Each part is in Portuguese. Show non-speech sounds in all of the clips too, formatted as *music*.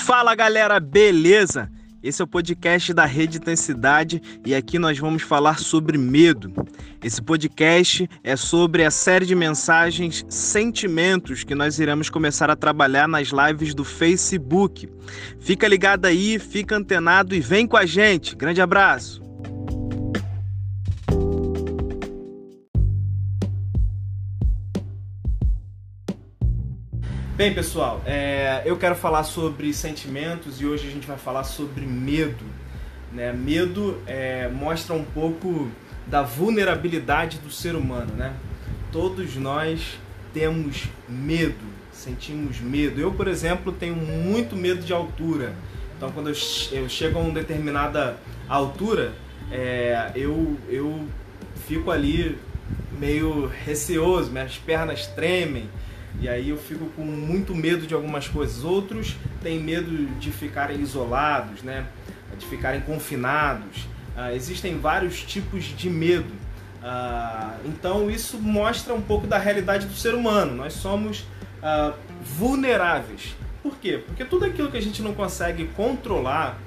Fala galera, beleza? Esse é o podcast da Rede Intensidade e aqui nós vamos falar sobre medo. Esse podcast é sobre a série de mensagens Sentimentos que nós iremos começar a trabalhar nas lives do Facebook. Fica ligado aí, fica antenado e vem com a gente. Grande abraço! Bem, pessoal, é, eu quero falar sobre sentimentos e hoje a gente vai falar sobre medo. Né? Medo é, mostra um pouco da vulnerabilidade do ser humano. Né? Todos nós temos medo, sentimos medo. Eu, por exemplo, tenho muito medo de altura. Então, quando eu, chego a uma determinada altura, é, eu, eu fico ali meio receoso, minhas pernas tremem e aí eu fico com muito medo de algumas coisas. Outros têm medo de ficarem isolados, né? de ficarem confinados. Uh, existem vários tipos de medo. Uh, então isso mostra um pouco da realidade do ser humano. Nós somos uh, vulneráveis. Por quê? Porque tudo aquilo que a gente não consegue controlar,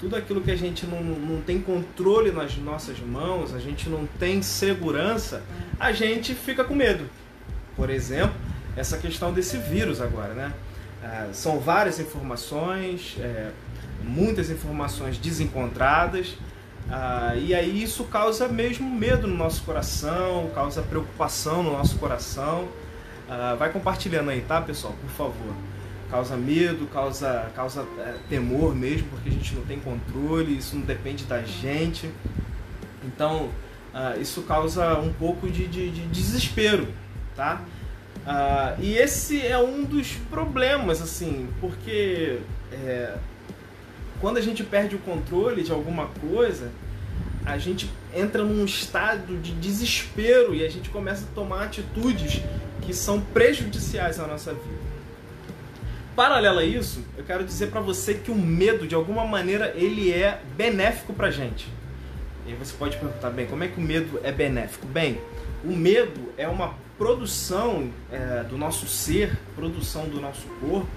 tudo aquilo que a gente não, não tem controle nas nossas mãos, a gente não tem segurança, a gente fica com medo. Por exemplo, essa questão desse vírus agora, né? É, são várias informações, é, muitas informações desencontradas, ah, e aí isso causa mesmo medo no nosso coração, causa preocupação no nosso coração. Ah, vai compartilhando aí, tá, pessoal? Por favor. Causa medo, causa, causa é, temor mesmo, porque a gente não tem controle, isso não depende da gente. Então, ah, isso causa um pouco de, de, de desespero, tá? Uh, e esse é um dos problemas, assim, porque é, quando a gente perde o controle de alguma coisa, a gente entra num estado de desespero e a gente começa a tomar atitudes que são prejudiciais à nossa vida. Paralelo a isso, eu quero dizer para você que o medo, de alguma maneira, ele é benéfico pra gente. E você pode perguntar, bem, como é que o medo é benéfico? Bem, o medo é uma produção é, do nosso ser, produção do nosso corpo,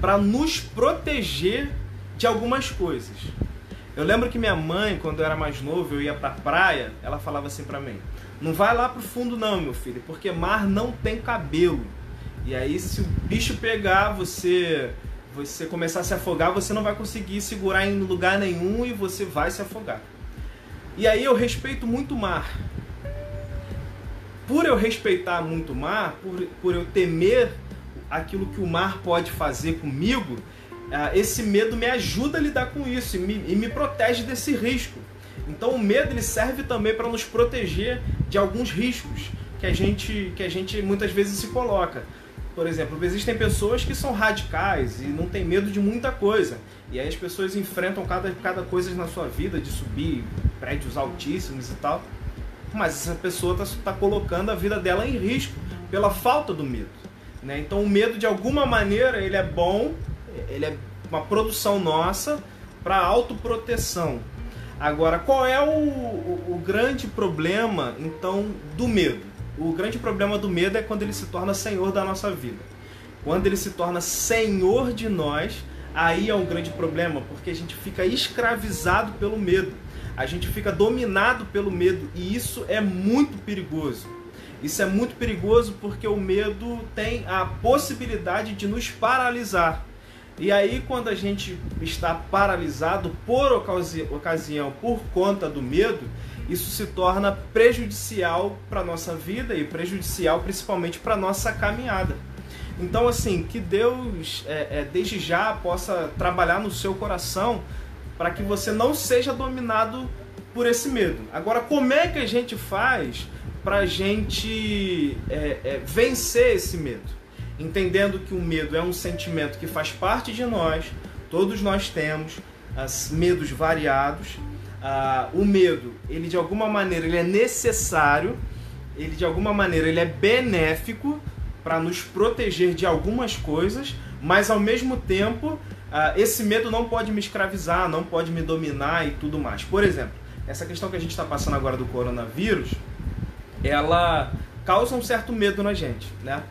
para nos proteger de algumas coisas. Eu lembro que minha mãe, quando eu era mais novo, eu ia para a praia, ela falava assim para mim: "Não vai lá pro fundo não, meu filho, porque mar não tem cabelo. E aí se o bicho pegar, você você começar a se afogar, você não vai conseguir segurar em lugar nenhum e você vai se afogar". E aí eu respeito muito o mar por eu respeitar muito o mar, por, por eu temer aquilo que o mar pode fazer comigo, ah, esse medo me ajuda a lidar com isso e me, e me protege desse risco. Então o medo ele serve também para nos proteger de alguns riscos que a gente que a gente muitas vezes se coloca. Por exemplo, existem pessoas que são radicais e não têm medo de muita coisa. E aí as pessoas enfrentam cada, cada coisa na sua vida, de subir prédios altíssimos e tal mas essa pessoa está tá colocando a vida dela em risco pela falta do medo. Né? Então o medo de alguma maneira ele é bom, ele é uma produção nossa para autoproteção. Agora, qual é o, o, o grande problema então do medo? O grande problema do medo é quando ele se torna senhor da nossa vida. Quando ele se torna senhor de nós, aí é um grande problema, porque a gente fica escravizado pelo medo a gente fica dominado pelo medo e isso é muito perigoso. Isso é muito perigoso porque o medo tem a possibilidade de nos paralisar. E aí, quando a gente está paralisado por ocasi ocasião, por conta do medo, isso se torna prejudicial para a nossa vida e prejudicial principalmente para a nossa caminhada. Então, assim, que Deus, é, é, desde já, possa trabalhar no seu coração para que você não seja dominado por esse medo. Agora, como é que a gente faz para a gente é, é, vencer esse medo? Entendendo que o medo é um sentimento que faz parte de nós, todos nós temos as medos variados. O medo, ele de alguma maneira, ele é necessário, ele de alguma maneira, ele é benéfico para nos proteger de algumas coisas, mas ao mesmo tempo esse medo não pode me escravizar, não pode me dominar e tudo mais. Por exemplo, essa questão que a gente está passando agora do coronavírus, ela causa um certo medo na gente, né?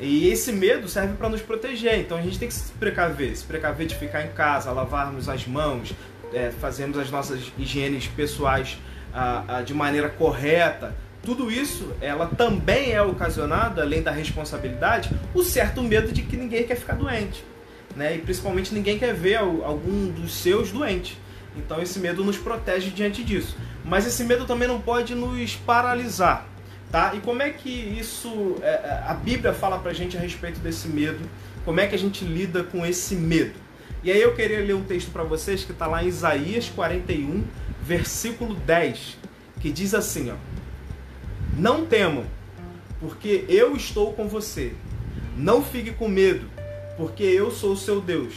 E esse medo serve para nos proteger, então a gente tem que se precaver, se precaver de ficar em casa, lavarmos as mãos, é, fazermos as nossas higienes pessoais ah, ah, de maneira correta. Tudo isso, ela também é ocasionada, além da responsabilidade, o certo medo de que ninguém quer ficar doente, né? E principalmente ninguém quer ver algum dos seus doente. Então esse medo nos protege diante disso. Mas esse medo também não pode nos paralisar. Tá? E como é que isso, é, é, a Bíblia fala pra gente a respeito desse medo? Como é que a gente lida com esse medo? E aí eu queria ler um texto para vocês que está lá em Isaías 41, versículo 10, que diz assim, ó: Não temam, porque eu estou com você. Não fique com medo, porque eu sou o seu Deus.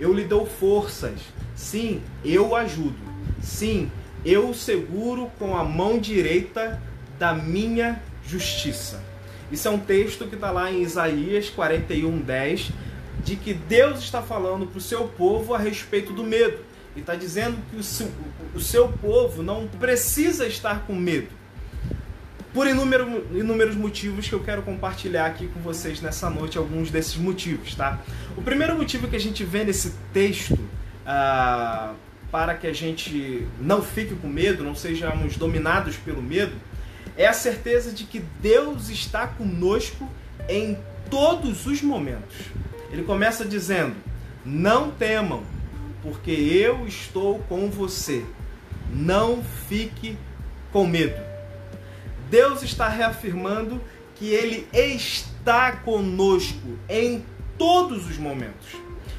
Eu lhe dou forças. Sim, eu ajudo. Sim, eu seguro com a mão direita da minha justiça. Isso é um texto que está lá em Isaías 41, 10, de que Deus está falando para o seu povo a respeito do medo. E está dizendo que o seu, o seu povo não precisa estar com medo. Por inúmero, inúmeros motivos que eu quero compartilhar aqui com vocês nessa noite, alguns desses motivos, tá? O primeiro motivo que a gente vê nesse texto, ah, para que a gente não fique com medo, não sejamos dominados pelo medo, é a certeza de que Deus está conosco em todos os momentos. Ele começa dizendo: Não temam, porque eu estou com você. Não fique com medo. Deus está reafirmando que Ele está conosco em todos os momentos.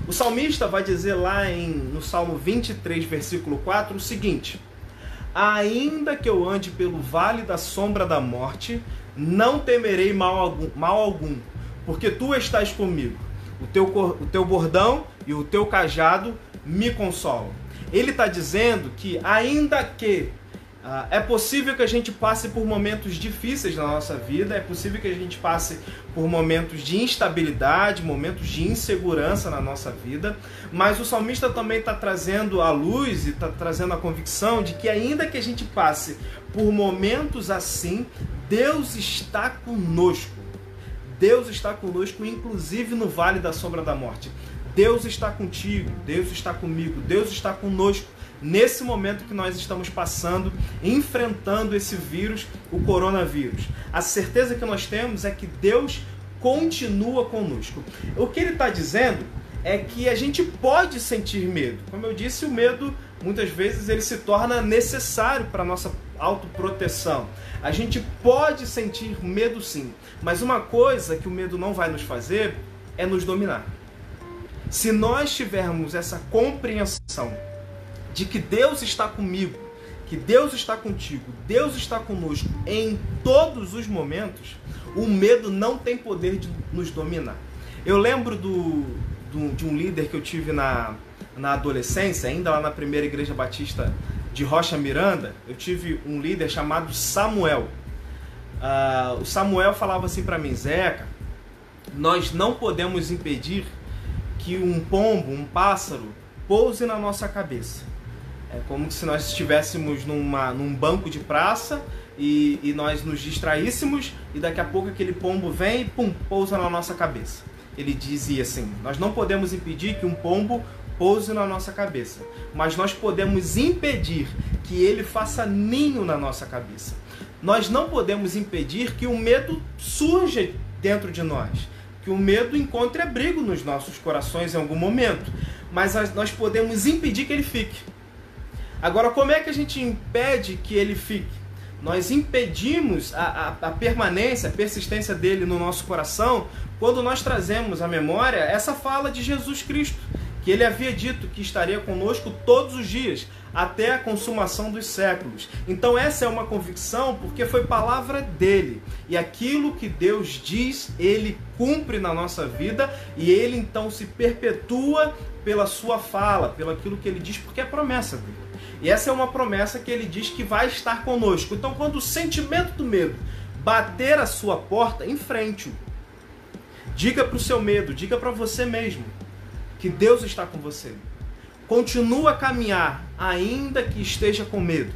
O salmista vai dizer lá em, no Salmo 23, versículo 4, o seguinte: Ainda que eu ande pelo vale da sombra da morte, não temerei mal algum, mal algum porque tu estás comigo. O teu, o teu bordão e o teu cajado me consolam. Ele está dizendo que, ainda que Uh, é possível que a gente passe por momentos difíceis na nossa vida, é possível que a gente passe por momentos de instabilidade, momentos de insegurança na nossa vida, mas o salmista também está trazendo a luz e está trazendo a convicção de que, ainda que a gente passe por momentos assim, Deus está conosco. Deus está conosco, inclusive no vale da sombra da morte. Deus está contigo, Deus está comigo, Deus está conosco nesse momento que nós estamos passando, enfrentando esse vírus, o coronavírus. A certeza que nós temos é que Deus continua conosco. O que ele está dizendo é que a gente pode sentir medo. Como eu disse, o medo muitas vezes ele se torna necessário para nossa autoproteção. A gente pode sentir medo sim, mas uma coisa que o medo não vai nos fazer é nos dominar. Se nós tivermos essa compreensão de que Deus está comigo, que Deus está contigo, Deus está conosco em todos os momentos, o medo não tem poder de nos dominar. Eu lembro do, do, de um líder que eu tive na, na adolescência, ainda lá na primeira igreja batista de Rocha Miranda, eu tive um líder chamado Samuel. Uh, o Samuel falava assim para mim, Zeca, nós não podemos impedir que um pombo, um pássaro, pouse na nossa cabeça. É como se nós estivéssemos numa, num banco de praça e, e nós nos distraíssemos e daqui a pouco aquele pombo vem e pum, pousa na nossa cabeça. Ele dizia assim: Nós não podemos impedir que um pombo pouse na nossa cabeça, mas nós podemos impedir que ele faça ninho na nossa cabeça. Nós não podemos impedir que o medo surja dentro de nós, que o medo encontre abrigo nos nossos corações em algum momento, mas nós podemos impedir que ele fique. Agora, como é que a gente impede que ele fique? Nós impedimos a, a, a, permanência, a persistência dele no nosso coração quando nós trazemos à memória essa fala de Jesus Cristo, que ele havia dito que estaria conosco todos os dias, até a consumação dos séculos. Então, essa é uma convicção porque foi palavra dele. E aquilo que Deus diz, ele cumpre na nossa vida e ele então se perpetua pela sua fala, pelo aquilo que ele diz, porque é promessa dele. E essa é uma promessa que ele diz que vai estar conosco. Então, quando o sentimento do medo bater a sua porta, enfrente-o. Diga para o seu medo, diga para você mesmo que Deus está com você. Continua a caminhar, ainda que esteja com medo.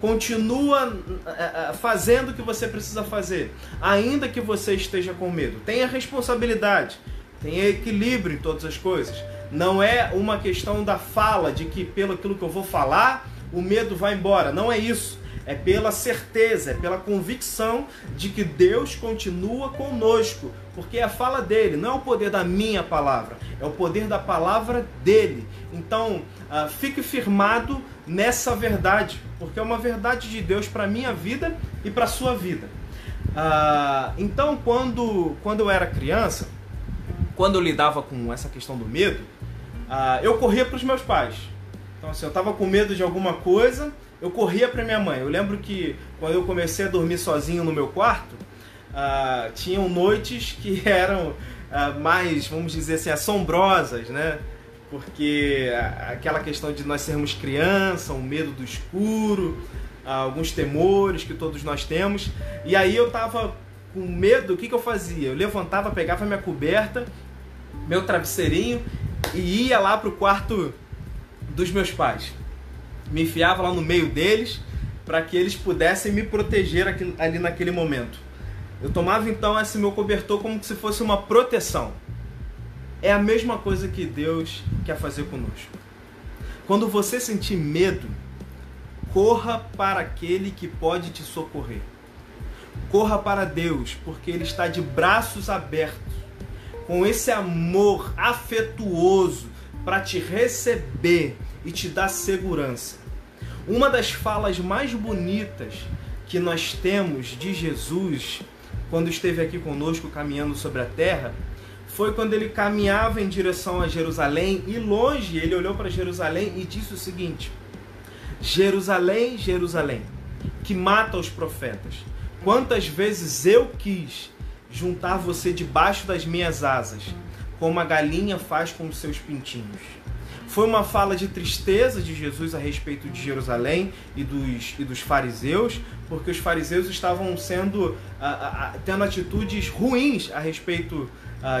Continua eh, eh, fazendo o que você precisa fazer, ainda que você esteja com medo. Tenha responsabilidade, tenha equilíbrio em todas as coisas. Não é uma questão da fala, de que pelo aquilo que eu vou falar, o medo vai embora. Não é isso. É pela certeza, é pela convicção de que Deus continua conosco. Porque é a fala dele, não é o poder da minha palavra, é o poder da palavra dele. Então, uh, fique firmado nessa verdade, porque é uma verdade de Deus para a minha vida e para sua vida. Uh, então, quando, quando eu era criança, quando eu lidava com essa questão do medo, ah, eu corria para os meus pais. Então, assim, eu estava com medo de alguma coisa, eu corria para minha mãe. Eu lembro que quando eu comecei a dormir sozinho no meu quarto, ah, tinham noites que *laughs* eram ah, mais, vamos dizer assim, assombrosas, né? Porque aquela questão de nós sermos criança, o medo do escuro, alguns temores que todos nós temos. E aí eu tava com medo, o que, que eu fazia? Eu levantava, pegava minha coberta, meu travesseirinho e ia lá pro quarto dos meus pais. Me enfiava lá no meio deles para que eles pudessem me proteger ali naquele momento. Eu tomava então esse meu cobertor como se fosse uma proteção. É a mesma coisa que Deus quer fazer conosco. Quando você sentir medo, corra para aquele que pode te socorrer. Corra para Deus, porque Ele está de braços abertos com esse amor afetuoso para te receber e te dar segurança. Uma das falas mais bonitas que nós temos de Jesus quando esteve aqui conosco caminhando sobre a terra foi quando ele caminhava em direção a Jerusalém e longe ele olhou para Jerusalém e disse o seguinte: Jerusalém, Jerusalém, que mata os profetas. Quantas vezes eu quis juntar você debaixo das minhas asas, como a galinha faz com os seus pintinhos. Foi uma fala de tristeza de Jesus a respeito de Jerusalém e dos, e dos fariseus, porque os fariseus estavam sendo tendo atitudes ruins a respeito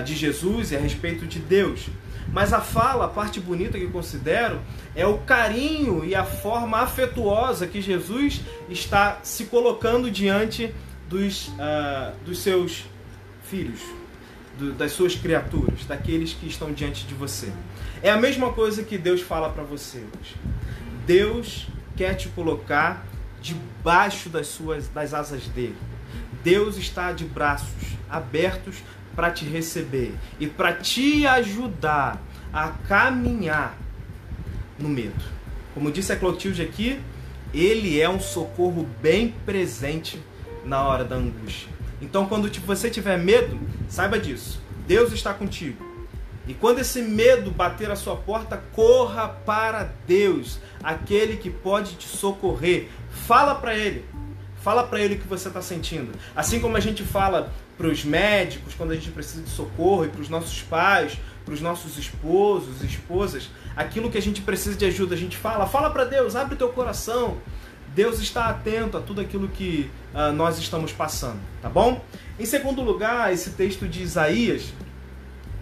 de Jesus e a respeito de Deus. Mas a fala, a parte bonita que considero, é o carinho e a forma afetuosa que Jesus está se colocando diante dos, uh, dos seus filhos, do, das suas criaturas, daqueles que estão diante de você. É a mesma coisa que Deus fala para você hoje. Deus quer te colocar debaixo das suas das asas dele. Deus está de braços abertos para te receber e para te ajudar a caminhar no medo. Como disse a Clotilde aqui, ele é um socorro bem presente na hora da angústia. Então, quando você tiver medo, saiba disso. Deus está contigo. E quando esse medo bater a sua porta, corra para Deus, aquele que pode te socorrer. Fala para Ele. Fala para Ele o que você está sentindo. Assim como a gente fala para os médicos quando a gente precisa de socorro, e para os nossos pais, para os nossos esposos, esposas, aquilo que a gente precisa de ajuda, a gente fala. Fala para Deus, abre teu coração. Deus está atento a tudo aquilo que uh, nós estamos passando, tá bom? Em segundo lugar, esse texto de Isaías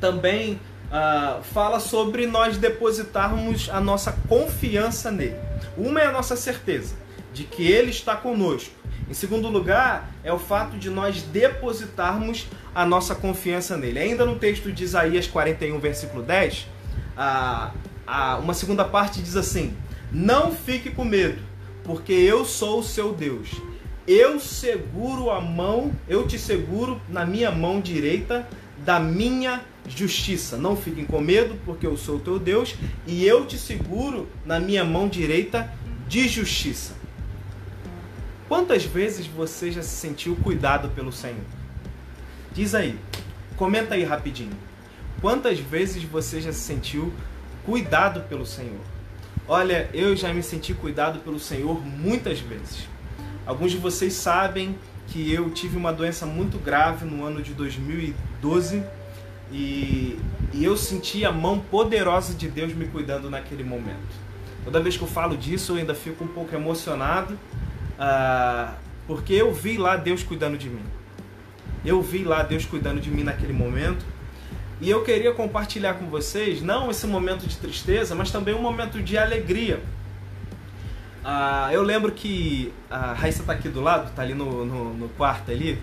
também uh, fala sobre nós depositarmos a nossa confiança nele. Uma é a nossa certeza de que ele está conosco. Em segundo lugar, é o fato de nós depositarmos a nossa confiança nele. Ainda no texto de Isaías 41, versículo 10, a, a, uma segunda parte diz assim: Não fique com medo, porque eu sou o seu Deus. Eu seguro a mão, eu te seguro na minha mão direita da minha justiça. Não fiquem com medo, porque eu sou o teu Deus e eu te seguro na minha mão direita de justiça. Quantas vezes você já se sentiu cuidado pelo Senhor? Diz aí, comenta aí rapidinho. Quantas vezes você já se sentiu cuidado pelo Senhor? Olha, eu já me senti cuidado pelo Senhor muitas vezes. Alguns de vocês sabem que eu tive uma doença muito grave no ano de 2012 e, e eu senti a mão poderosa de Deus me cuidando naquele momento. Toda vez que eu falo disso, eu ainda fico um pouco emocionado, uh, porque eu vi lá Deus cuidando de mim. Eu vi lá Deus cuidando de mim naquele momento e eu queria compartilhar com vocês, não esse momento de tristeza, mas também um momento de alegria. Ah, eu lembro que a Raíssa tá aqui do lado, tá ali no, no, no quarto ali.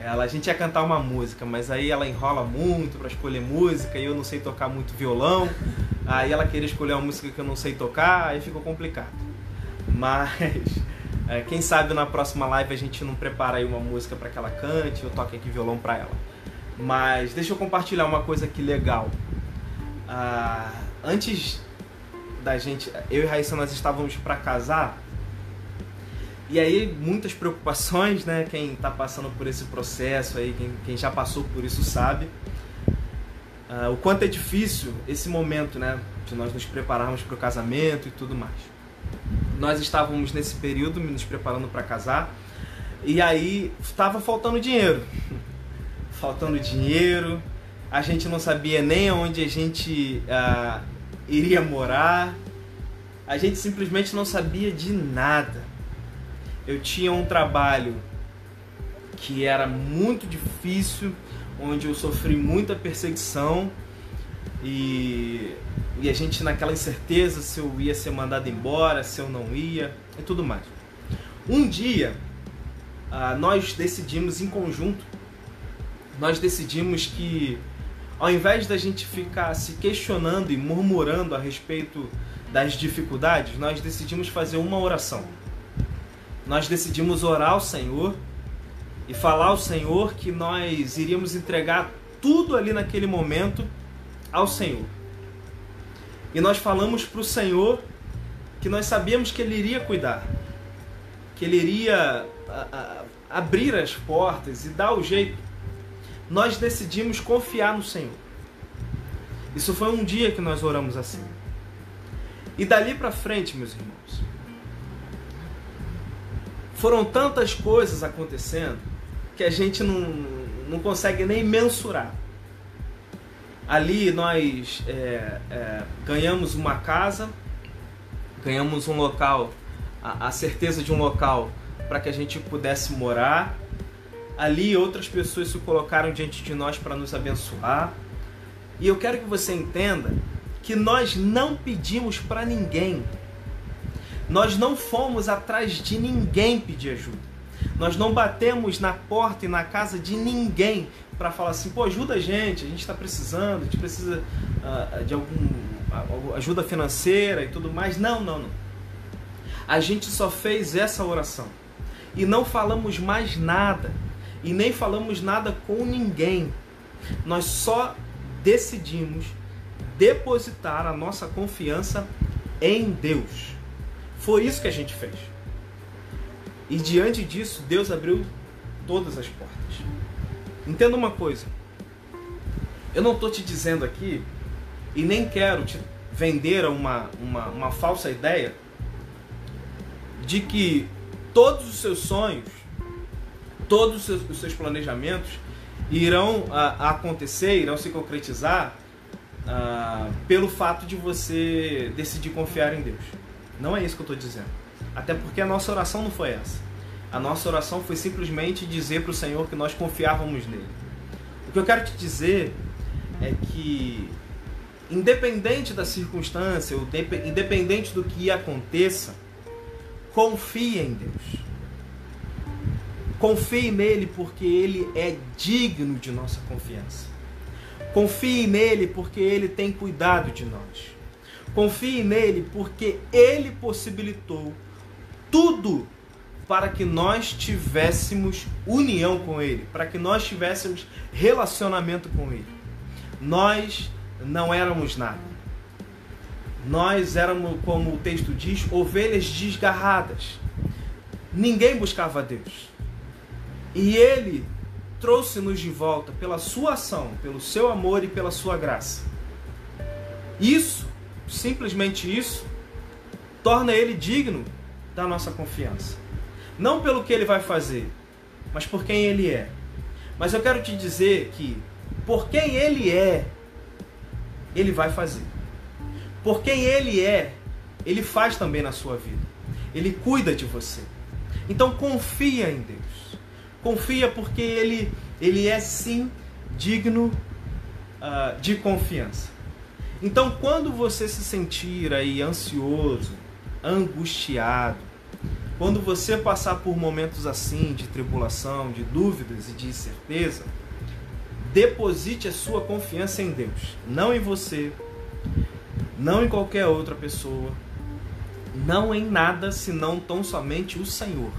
Ela, a gente ia cantar uma música, mas aí ela enrola muito para escolher música e eu não sei tocar muito violão. Aí ela queria escolher uma música que eu não sei tocar, aí ficou complicado. Mas é, quem sabe na próxima live a gente não prepara aí uma música para que ela cante, eu toque aqui violão para ela. Mas deixa eu compartilhar uma coisa aqui legal. Ah, antes da gente, eu e Raíssa nós estávamos para casar. E aí muitas preocupações, né? Quem está passando por esse processo aí, quem, quem já passou por isso sabe. Uh, o quanto é difícil esse momento, né? De nós nos prepararmos para o casamento e tudo mais. Nós estávamos nesse período nos preparando para casar e aí estava faltando dinheiro. Faltando dinheiro, a gente não sabia nem onde a gente uh, iria morar, a gente simplesmente não sabia de nada. Eu tinha um trabalho que era muito difícil, onde eu sofri muita perseguição e, e a gente naquela incerteza se eu ia ser mandado embora, se eu não ia e tudo mais. Um dia uh, nós decidimos em conjunto, nós decidimos que ao invés da gente ficar se questionando e murmurando a respeito das dificuldades, nós decidimos fazer uma oração. Nós decidimos orar ao Senhor e falar ao Senhor que nós iríamos entregar tudo ali naquele momento ao Senhor. E nós falamos para o Senhor que nós sabíamos que Ele iria cuidar, que Ele iria a, a, abrir as portas e dar o jeito. Nós decidimos confiar no Senhor. Isso foi um dia que nós oramos assim. E dali para frente, meus irmãos, foram tantas coisas acontecendo que a gente não, não consegue nem mensurar. Ali nós é, é, ganhamos uma casa, ganhamos um local, a, a certeza de um local para que a gente pudesse morar. Ali outras pessoas se colocaram diante de nós para nos abençoar. E eu quero que você entenda que nós não pedimos para ninguém. Nós não fomos atrás de ninguém pedir ajuda. Nós não batemos na porta e na casa de ninguém para falar assim, pô, ajuda a gente, a gente está precisando, a gente precisa uh, de algum uh, ajuda financeira e tudo mais. Não, não, não. A gente só fez essa oração e não falamos mais nada e nem falamos nada com ninguém. Nós só decidimos depositar a nossa confiança em Deus. Foi isso que a gente fez. E diante disso, Deus abriu todas as portas. Entenda uma coisa. Eu não estou te dizendo aqui, e nem quero te vender uma, uma, uma falsa ideia, de que todos os seus sonhos, todos os seus, os seus planejamentos irão a, a acontecer, irão se concretizar uh, pelo fato de você decidir confiar em Deus. Não é isso que eu estou dizendo. Até porque a nossa oração não foi essa. A nossa oração foi simplesmente dizer para o Senhor que nós confiávamos nele. O que eu quero te dizer é que, independente da circunstância, independente do que aconteça, confie em Deus. Confie nele porque ele é digno de nossa confiança. Confie nele porque ele tem cuidado de nós. Confie nele porque ele possibilitou tudo para que nós tivéssemos união com Ele, para que nós tivéssemos relacionamento com Ele. Nós não éramos nada. Nós éramos, como o texto diz, ovelhas desgarradas. Ninguém buscava Deus. E Ele trouxe-nos de volta pela sua ação, pelo seu amor e pela sua graça. Isso, simplesmente isso, torna Ele digno da nossa confiança. Não pelo que ele vai fazer, mas por quem ele é. Mas eu quero te dizer que por quem ele é, ele vai fazer. Por quem ele é, ele faz também na sua vida. Ele cuida de você. Então confia em Deus. Confia porque ele, ele é sim digno uh, de confiança. Então quando você se sentir aí ansioso, angustiado. Quando você passar por momentos assim de tribulação, de dúvidas e de incerteza, deposite a sua confiança em Deus, não em você, não em qualquer outra pessoa, não em nada senão tão somente o Senhor.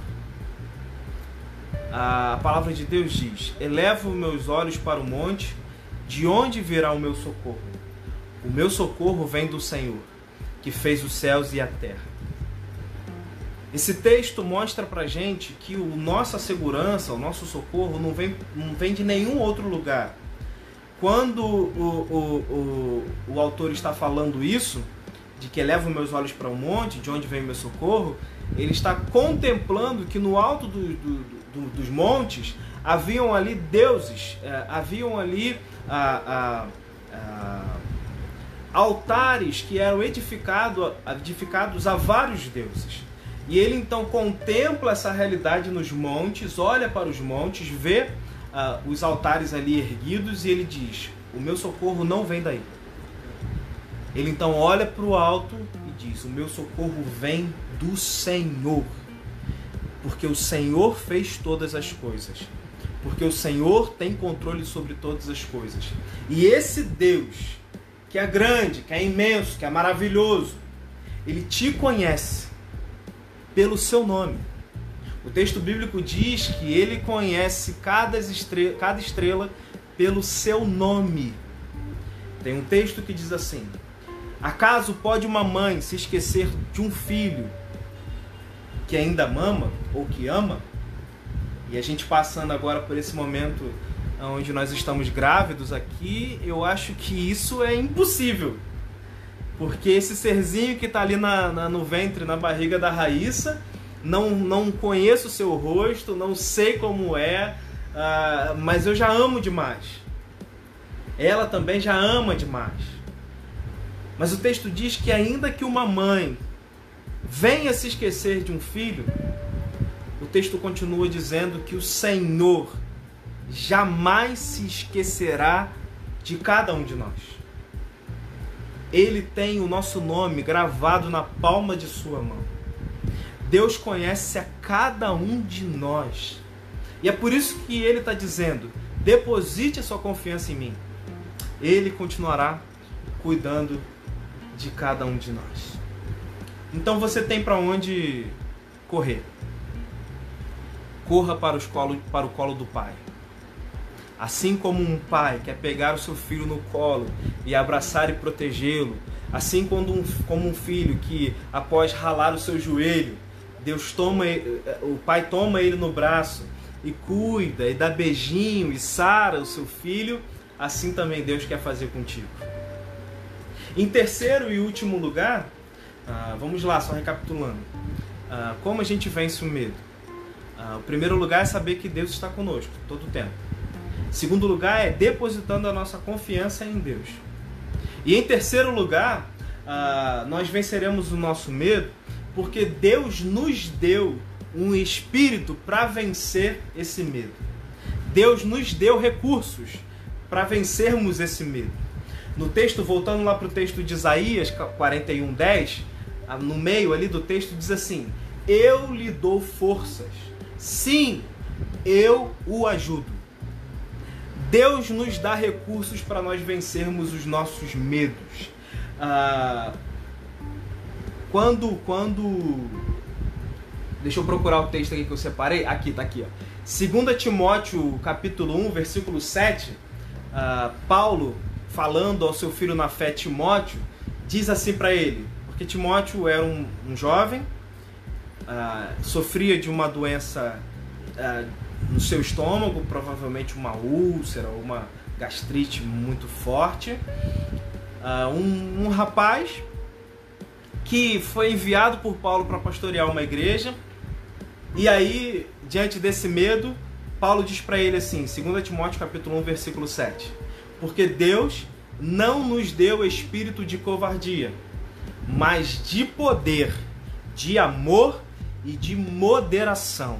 A palavra de Deus diz: Elevo meus olhos para o monte, de onde virá o meu socorro? O meu socorro vem do Senhor, que fez os céus e a terra. Esse texto mostra pra gente que o nossa segurança, o nosso socorro não vem, não vem de nenhum outro lugar. Quando o, o, o, o autor está falando isso, de que eleva meus olhos para o um monte, de onde vem meu socorro, ele está contemplando que no alto do, do, do, dos montes haviam ali deuses, é, haviam ali a, a, a, altares que eram edificado, edificados a vários deuses. E ele então contempla essa realidade nos montes, olha para os montes, vê os altares ali erguidos e ele diz: O meu socorro não vem daí. Ele então olha para o alto e diz: O meu socorro vem do Senhor. Porque o Senhor fez todas as coisas. Porque o Senhor tem controle sobre todas as coisas. E esse Deus, que é grande, que é imenso, que é maravilhoso, ele te conhece pelo seu nome. O texto bíblico diz que ele conhece cada estrela, cada estrela pelo seu nome. Tem um texto que diz assim: Acaso pode uma mãe se esquecer de um filho que ainda mama ou que ama? E a gente passando agora por esse momento onde nós estamos grávidos aqui, eu acho que isso é impossível. Porque esse serzinho que está ali na, na, no ventre, na barriga da Raíssa, não, não conheço o seu rosto, não sei como é, uh, mas eu já amo demais. Ela também já ama demais. Mas o texto diz que ainda que uma mãe venha se esquecer de um filho, o texto continua dizendo que o Senhor jamais se esquecerá de cada um de nós. Ele tem o nosso nome gravado na palma de sua mão. Deus conhece a cada um de nós. E é por isso que ele está dizendo: deposite a sua confiança em mim. Ele continuará cuidando de cada um de nós. Então você tem para onde correr. Corra para, os colo, para o colo do Pai. Assim como um pai quer pegar o seu filho no colo e abraçar e protegê-lo, assim como um, como um filho que, após ralar o seu joelho, Deus toma, o pai toma ele no braço e cuida e dá beijinho e sara o seu filho, assim também Deus quer fazer contigo. Em terceiro e último lugar, ah, vamos lá, só recapitulando. Ah, como a gente vence o medo? Ah, o primeiro lugar é saber que Deus está conosco todo o tempo. Segundo lugar é depositando a nossa confiança em Deus. E em terceiro lugar, nós venceremos o nosso medo porque Deus nos deu um espírito para vencer esse medo. Deus nos deu recursos para vencermos esse medo. No texto, voltando lá para o texto de Isaías 41, 10, ah, no meio ali do texto diz assim: Eu lhe dou forças, sim, eu o ajudo. Deus nos dá recursos para nós vencermos os nossos medos. Ah, quando, quando. Deixa eu procurar o texto aqui que eu separei. Aqui, tá aqui. Ó. 2 Timóteo, capítulo 1, versículo 7. Ah, Paulo, falando ao seu filho na fé, Timóteo, diz assim para ele: porque Timóteo era um, um jovem, ah, sofria de uma doença ah, no seu estômago, provavelmente uma úlcera uma gastrite muito forte. Uh, um, um rapaz que foi enviado por Paulo para pastorear uma igreja. E aí, diante desse medo, Paulo diz para ele assim, 2 Timóteo capítulo 1, versículo 7. Porque Deus não nos deu espírito de covardia, mas de poder, de amor e de moderação.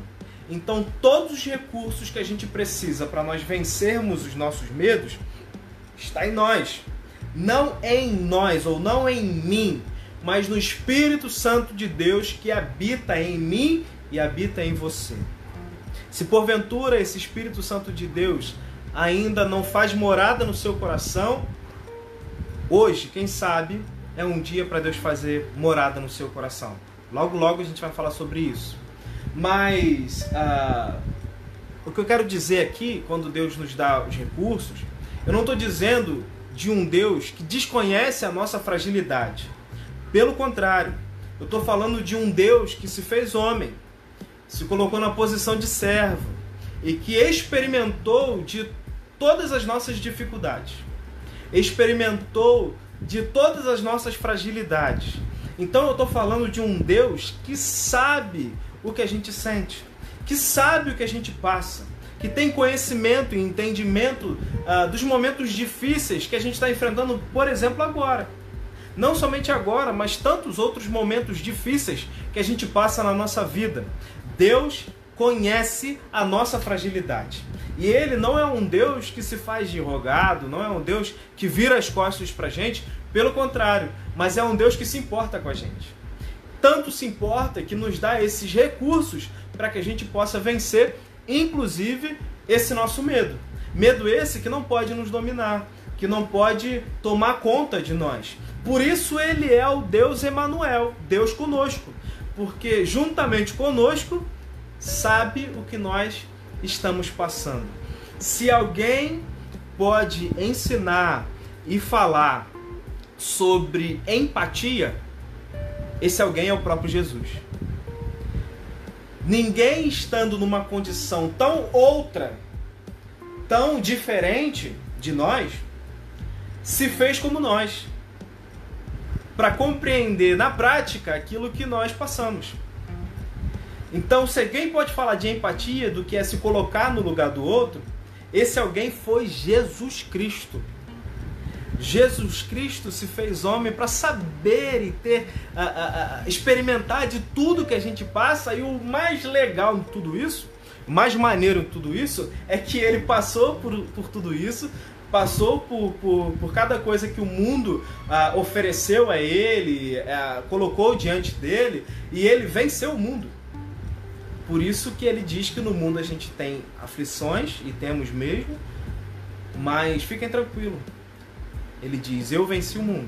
Então, todos os recursos que a gente precisa para nós vencermos os nossos medos está em nós. Não em nós ou não em mim, mas no Espírito Santo de Deus que habita em mim e habita em você. Se porventura esse Espírito Santo de Deus ainda não faz morada no seu coração, hoje, quem sabe, é um dia para Deus fazer morada no seu coração. Logo, logo a gente vai falar sobre isso. Mas uh, o que eu quero dizer aqui, quando Deus nos dá os recursos, eu não estou dizendo de um Deus que desconhece a nossa fragilidade. Pelo contrário, eu estou falando de um Deus que se fez homem, se colocou na posição de servo e que experimentou de todas as nossas dificuldades, experimentou de todas as nossas fragilidades. Então eu estou falando de um Deus que sabe o que a gente sente, que sabe o que a gente passa, que tem conhecimento e entendimento uh, dos momentos difíceis que a gente está enfrentando, por exemplo, agora. Não somente agora, mas tantos outros momentos difíceis que a gente passa na nossa vida. Deus conhece a nossa fragilidade. E ele não é um Deus que se faz de rogado, não é um Deus que vira as costas para a gente, pelo contrário, mas é um Deus que se importa com a gente. Tanto se importa que nos dá esses recursos para que a gente possa vencer, inclusive, esse nosso medo. Medo esse que não pode nos dominar, que não pode tomar conta de nós. Por isso ele é o Deus Emanuel, Deus conosco, porque juntamente conosco sabe o que nós estamos passando. Se alguém pode ensinar e falar sobre empatia, esse alguém é o próprio Jesus. Ninguém estando numa condição tão outra, tão diferente de nós, se fez como nós, para compreender na prática aquilo que nós passamos. Então, se alguém pode falar de empatia, do que é se colocar no lugar do outro, esse alguém foi Jesus Cristo. Jesus Cristo se fez homem para saber e ter, a, a, a, experimentar de tudo que a gente passa, e o mais legal em tudo isso, o mais maneiro em tudo isso, é que ele passou por, por tudo isso, passou por, por, por cada coisa que o mundo ah, ofereceu a ele, ah, colocou diante dele, e ele venceu o mundo. Por isso que ele diz que no mundo a gente tem aflições, e temos mesmo, mas fiquem tranquilos. Ele diz: Eu venci o mundo.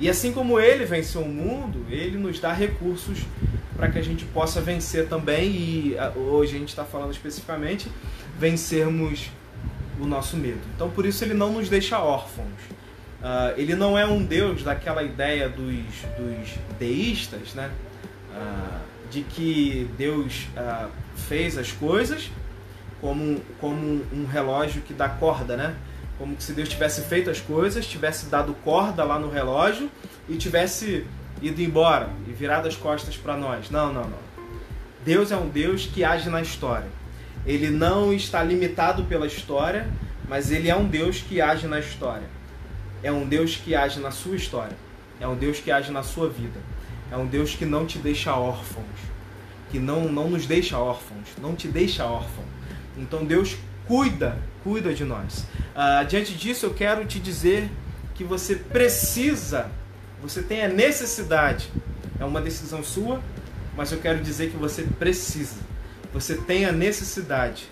E assim como ele venceu o mundo, ele nos dá recursos para que a gente possa vencer também. E hoje a gente está falando especificamente vencermos o nosso medo. Então por isso ele não nos deixa órfãos. Uh, ele não é um Deus daquela ideia dos, dos deístas, né? Uh, de que Deus ah, fez as coisas como, como um relógio que dá corda, né? Como se Deus tivesse feito as coisas, tivesse dado corda lá no relógio e tivesse ido embora e virado as costas para nós. Não, não, não. Deus é um Deus que age na história. Ele não está limitado pela história, mas ele é um Deus que age na história. É um Deus que age na sua história. É um Deus que age na sua vida. É um Deus que não te deixa órfãos, que não, não nos deixa órfãos, não te deixa órfão. Então Deus cuida, cuida de nós. Uh, diante disso, eu quero te dizer que você precisa, você tem a necessidade, é uma decisão sua, mas eu quero dizer que você precisa, você tem a necessidade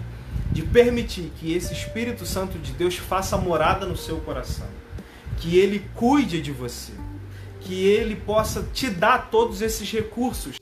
de permitir que esse Espírito Santo de Deus faça morada no seu coração, que ele cuide de você que ele possa te dar todos esses recursos